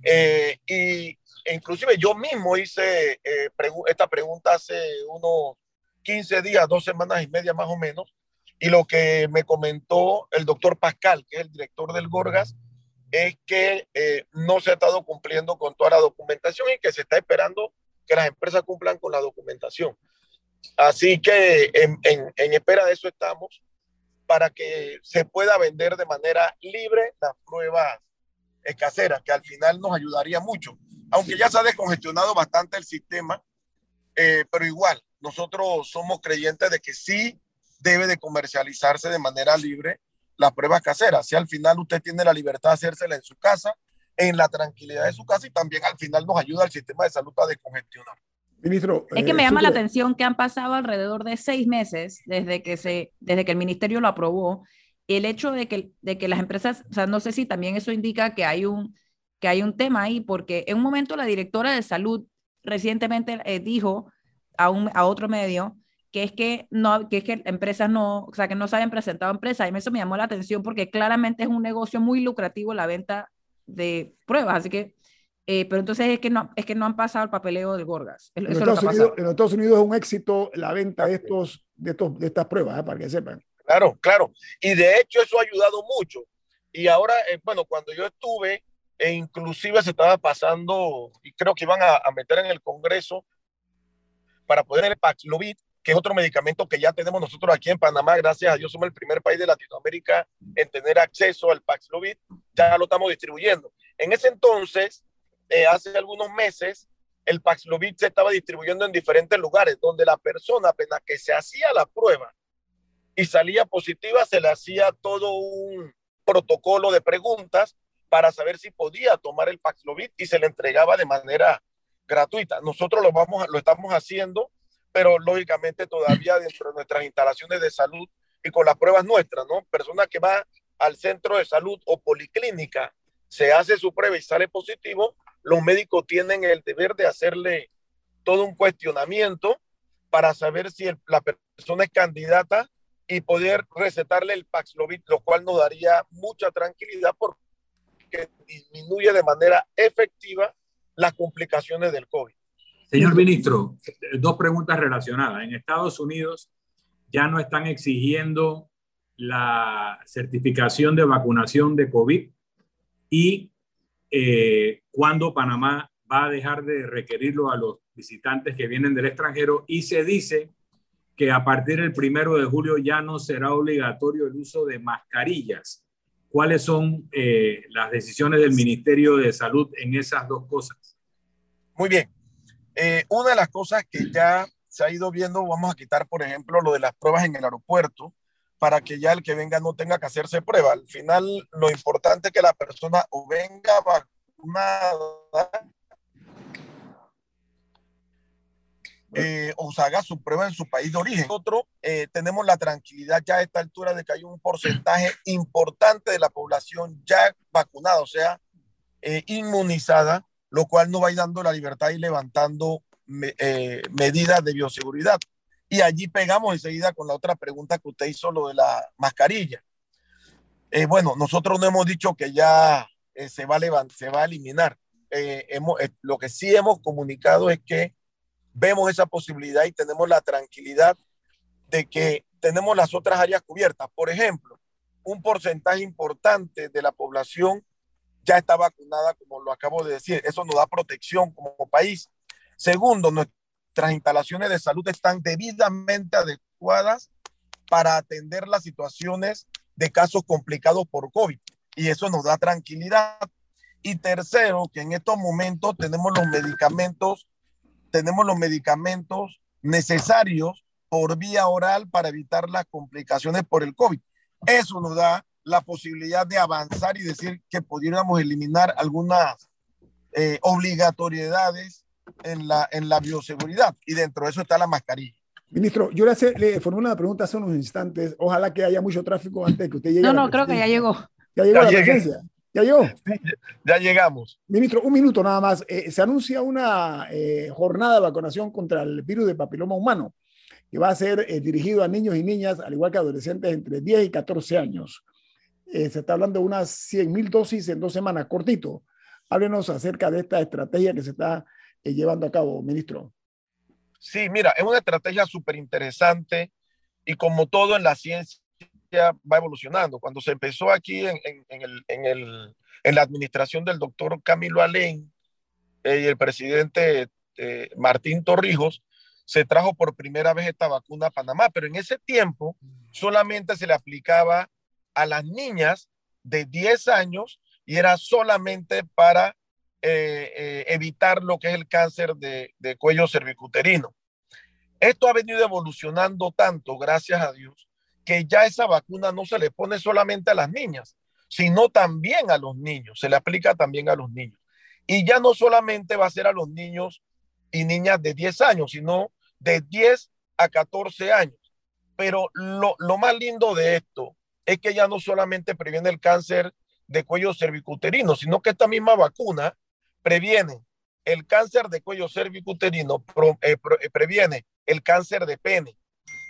Eh, y inclusive yo mismo hice eh, esta pregunta hace unos 15 días, dos semanas y media más o menos, y lo que me comentó el doctor Pascal, que es el director del Gorgas, es que eh, no se ha estado cumpliendo con toda la documentación y que se está esperando que las empresas cumplan con la documentación. Así que en, en, espera de eso estamos para que se pueda vender de manera libre las pruebas caseras, que al final nos ayudaría mucho. Aunque ya se ha descongestionado bastante el sistema, eh, pero igual, nosotros somos creyentes de que sí debe de comercializarse de manera libre las pruebas caseras. Si al final usted tiene la libertad de hacérsela en su casa, en la tranquilidad de su casa y también al final nos ayuda al sistema de salud a descongestionar. Ministro, es que me eh, llama la atención que han pasado alrededor de seis meses desde que, se, desde que el ministerio lo aprobó. El hecho de que, de que las empresas, o sea, no sé si también eso indica que hay un, que hay un tema ahí, porque en un momento la directora de salud recientemente eh, dijo a, un, a otro medio que es que no, que es que empresas no, o sea, que no se hayan presentado empresas. Y eso me llamó la atención porque claramente es un negocio muy lucrativo la venta de pruebas. Así que, eh, pero entonces es que no, es que no han pasado el papeleo del Gorgas. en, Estados Unidos, en, Estados Unidos, es un éxito la venta de estos, de estos, de estas pruebas, ¿eh? para que sepan. Claro, claro. Y de hecho eso ha ayudado mucho. Y ahora, eh, bueno, cuando yo estuve, e inclusive se estaba pasando, y creo que iban a, meter en el Congreso para poder el Paxlovid, que es otro medicamento que ya tenemos nosotros aquí en Panamá. Gracias a Dios somos el primer país de Latinoamérica en tener acceso al Paxlovid. Ya lo estamos distribuyendo. En ese entonces, eh, hace algunos meses, el Paxlovid se estaba distribuyendo en diferentes lugares, donde la persona apenas que se hacía la prueba y salía positiva, se le hacía todo un protocolo de preguntas para saber si podía tomar el Paxlovid y se le entregaba de manera gratuita. Nosotros lo, vamos, lo estamos haciendo pero lógicamente todavía (clears throat) dentro de nuestras instalaciones de salud y con las pruebas nuestras, ¿no? Persona que va al centro de salud o policlínica, se hace su prueba y sale positivo, los médicos tienen el deber de hacerle todo un cuestionamiento para saber si la persona es candidata y poder recetarle el Paxlovid, lo cual nos daría mucha tranquilidad porque disminuye de manera efectiva las complicaciones del COVID. Señor ministro, dos preguntas relacionadas. En Estados Unidos ya no están exigiendo la certificación de vacunación de COVID y eh, cuándo Panamá va a dejar de requerirlo a los visitantes que vienen del extranjero y se dice que a partir del primero de julio ya no será obligatorio el uso de mascarillas. ¿Cuáles son eh, las decisiones del Ministerio de Salud en esas dos cosas? Muy bien. Eh, una de las cosas que ya se ha ido viendo, vamos a quitar, por ejemplo, lo de las pruebas en el aeropuerto, para que ya el que venga no tenga que hacerse prueba. Al final, lo importante es que la persona o venga vacunada eh, o se haga su prueba en su país de origen. Nosotros eh, tenemos la tranquilidad ya a esta altura de que hay un porcentaje (clears throat) importante de la población ya vacunada, o sea, inmunizada, lo cual nos va a ir dando la libertad y levantando eh, medidas de bioseguridad. Y allí pegamos enseguida con la otra pregunta que usted hizo, lo de la mascarilla. Eh, bueno, nosotros no hemos dicho que ya eh, se, va a se va a eliminar. Hemos, lo que sí hemos comunicado es que vemos esa posibilidad y tenemos la tranquilidad de que tenemos las otras áreas cubiertas. Por ejemplo, un porcentaje importante de la población ya está vacunada, como lo acabo de decir. Eso nos da protección como país. Segundo, nuestras instalaciones de salud están debidamente adecuadas para atender las situaciones de casos complicados por COVID. Y eso nos da tranquilidad. Y tercero, que en estos momentos tenemos los medicamentos, tenemos los medicamentos necesarios por vía oral para evitar las complicaciones por el COVID. Eso nos da la posibilidad de avanzar y decir que pudiéramos eliminar algunas eh, obligatoriedades en la, en la bioseguridad y dentro de eso está la mascarilla. Ministro, yo le, hace, le formulé una pregunta hace unos instantes. Ojalá que haya mucho tráfico antes de que usted llegue. No, no, creo que ya llegó. Ya llegó ya la presencia. Ya llegó. ya llegamos. Ministro, un minuto nada más. Eh, se anuncia una eh, jornada de vacunación contra el virus de papiloma humano que va a ser eh, dirigido a niños y niñas, al igual que adolescentes entre 10 y 14 años. se está hablando de unas 100 mil dosis en dos semanas, cortito. Háblenos acerca de esta estrategia que se está llevando a cabo, ministro. Sí, mira, es una estrategia súper interesante y como todo en la ciencia va evolucionando. Cuando se empezó aquí en, el, en, la administración del doctor Camilo Alén eh, y el presidente eh, Martín Torrijos, se trajo por primera vez esta vacuna a Panamá, pero en ese tiempo solamente se le aplicaba a las niñas de 10 años y era solamente para eh, evitar lo que es el cáncer de, de cuello cervicuterino. Esto ha venido evolucionando tanto, gracias a Dios, que ya esa vacuna no se le pone solamente a las niñas, sino también a los niños, se le aplica también a los niños. Y ya no solamente va a ser a los niños y niñas de 10 años, sino de 10 a 14 años. Pero lo, lo más lindo de esto es que ya no solamente previene el cáncer de cuello cervicuterino, sino que esta misma vacuna previene el cáncer de cuello cervicuterino, eh, eh, previene el cáncer de pene,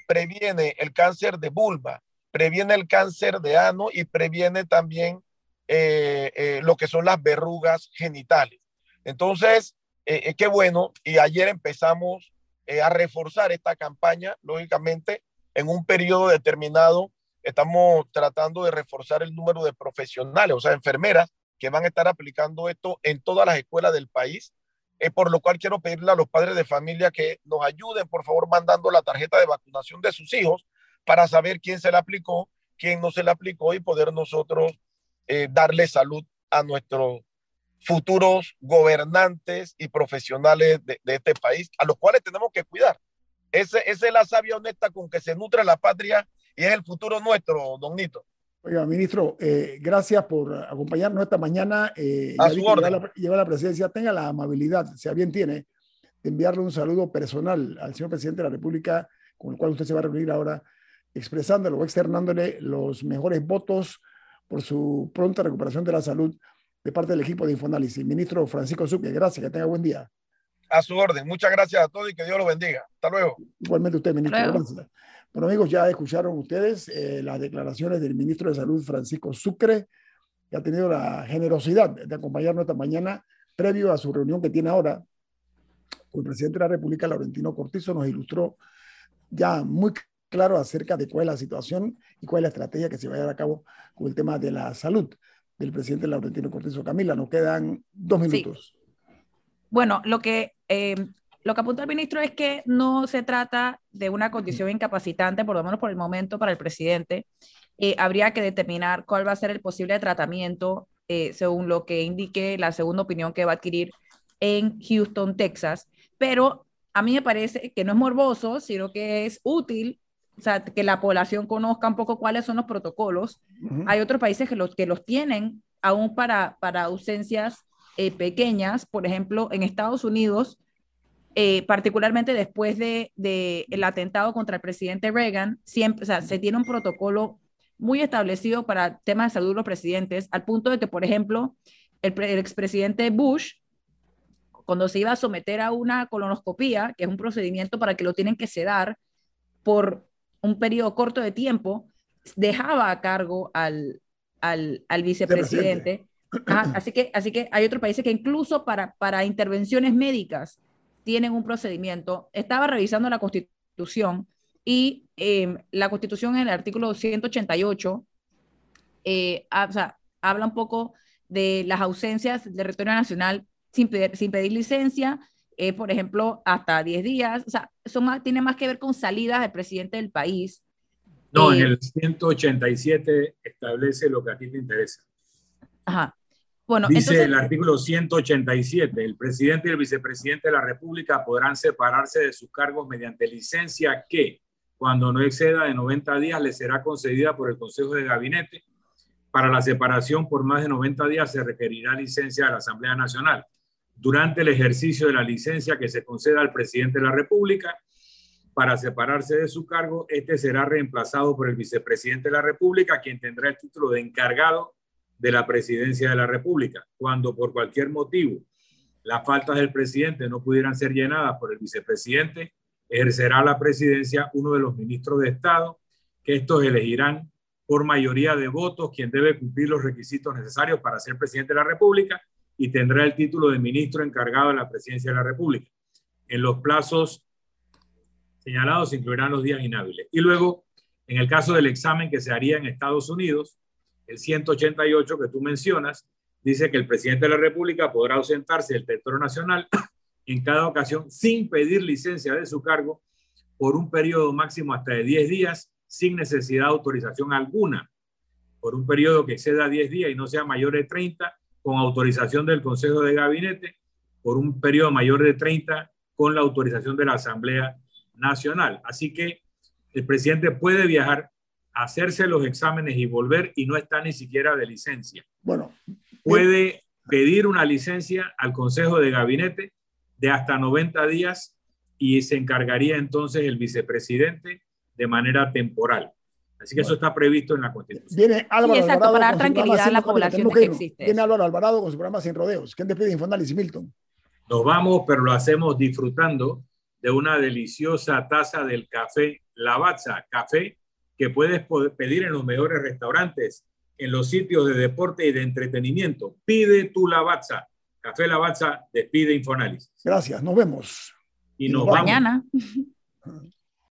previene el cáncer de vulva, previene el cáncer de ano y previene también eh, lo que son las verrugas genitales. Entonces, qué bueno, y ayer empezamos a reforzar esta campaña, lógicamente, en un periodo determinado. Estamos tratando de reforzar el número de profesionales, o sea, enfermeras que van a estar aplicando esto en todas las escuelas del país. Eh, por lo cual quiero pedirle a los padres de familia que nos ayuden, por favor, mandando la tarjeta de vacunación de sus hijos para saber quién se la aplicó, quién no se la aplicó y poder nosotros eh, darle salud a nuestros futuros gobernantes y profesionales de, este país, a los cuales tenemos que cuidar. Ese, esa es la sabia honesta con que se nutre la patria y es el futuro nuestro, don Nito. Oiga, ministro, eh, gracias por acompañarnos esta mañana. Eh, a su orden. Lleva la, la, presidencia. Tenga la amabilidad, si bien tiene, de enviarle un saludo personal al señor presidente de la República, con el cual usted se va a reunir ahora, expresándolo o externándole los mejores votos por su pronta recuperación de la salud de parte del equipo de Infoanálisis. Ministro Francisco Sucre, gracias, que tenga buen día. A su orden. Muchas gracias a todos y que Dios los bendiga. Hasta luego. Igualmente usted, ministro. Gracias. Bueno, amigos, ya escucharon ustedes eh, las declaraciones del ministro de Salud, Francisco Sucre, que ha tenido la generosidad de acompañarnos esta mañana, previo a su reunión que tiene ahora con el presidente de la República, Laurentino Cortizo, nos ilustró ya muy claro acerca de cuál es la situación y cuál es la estrategia que se va a llevar a cabo con el tema de la salud del presidente Laurentino Cortizo. Camila, nos quedan dos minutos. Bueno, lo que eh, lo que apunta el ministro es que no se trata de una condición incapacitante, por lo menos por el momento, para el presidente. Eh, habría que determinar cuál va a ser el posible tratamiento eh, según lo que indique la segunda opinión que va a adquirir en Houston, Texas. Pero a mí me parece que no es morboso, sino que es útil o sea, que la población conozca un poco cuáles son los protocolos. Hay otros países que los, que los tienen aún para, para ausencias eh, pequeñas. Por ejemplo, en Estados Unidos eh, particularmente después del de, el atentado contra el presidente Reagan, siempre, o sea, se tiene un protocolo muy establecido para temas de salud de los presidentes, al punto de que, por ejemplo, el, el expresidente Bush, cuando se iba a someter a una colonoscopía, que es un procedimiento para que lo tienen que sedar por un periodo corto de tiempo, dejaba a cargo al, al, al vicepresidente. así, que, así que hay otros países que incluso para, para intervenciones médicas tienen un procedimiento. Estaba revisando la Constitución y em, la Constitución en el artículo 188 eh, habla un poco de las ausencias del territorio nacional sin pedir, sin pedir licencia, eh, por ejemplo, hasta 10 días. O sea, eso más, tiene más que ver con salidas del presidente del país. No, en eh, el 187 establece lo que a ti te interesa. Ajá. Dice el artículo 187, el presidente y el vicepresidente de la República podrán separarse de sus cargos mediante licencia que, cuando no exceda de 90 días, le será concedida por el Consejo de Gabinete. Para la separación por más de 90 días se requerirá licencia de la Asamblea Nacional. Durante el ejercicio de la licencia que se conceda al presidente de la República, para separarse de su cargo, este será reemplazado por el vicepresidente de la República, quien tendrá el título de encargado de la presidencia de la República. Cuando por cualquier motivo las faltas del presidente no pudieran ser llenadas por el vicepresidente, ejercerá la presidencia uno de los ministros de Estado, que estos elegirán por mayoría de votos quien debe cumplir los requisitos necesarios para ser presidente de la República y tendrá el título de ministro encargado de la presidencia de la República. En los plazos señalados se incluirán los días inhábiles. Y luego, en el caso del examen que se haría en Estados Unidos, el 188 que tú mencionas, dice que el presidente de la República podrá ausentarse del territorio nacional (clears throat) en cada ocasión sin pedir licencia de su cargo por un periodo máximo hasta de 10 días sin necesidad de autorización alguna, por un periodo que exceda 10 días y no sea mayor de 30, con autorización del Consejo de Gabinete, por un periodo mayor de 30, con la autorización de la Asamblea Nacional. Así que el presidente puede viajar, hacerse los exámenes y volver y no está ni siquiera de licencia. Bueno, puede pedir una licencia al Consejo de Gabinete de hasta 90 días y se encargaría entonces el vicepresidente de manera temporal. Así que eso está previsto en la Constitución. Viene Álvaro Sí, exacto, Alvarado para dar con su tranquilidad programa a la Sin- población tenemos de que irnos. existe Viene eso. Álvaro Alvarado con su programa Sin Rodeos. ¿Quién despide Infoanálisis, Milton? Nos vamos, pero lo hacemos disfrutando de una deliciosa taza del café Lavazza, café que puedes pedir en los mejores restaurantes, en los sitios de deporte y de entretenimiento. Pide tu Lavazza. Café Lavazza despide Infoanálisis. Gracias, nos vemos. Y Y nos nos vamos. Mañana. (laughs)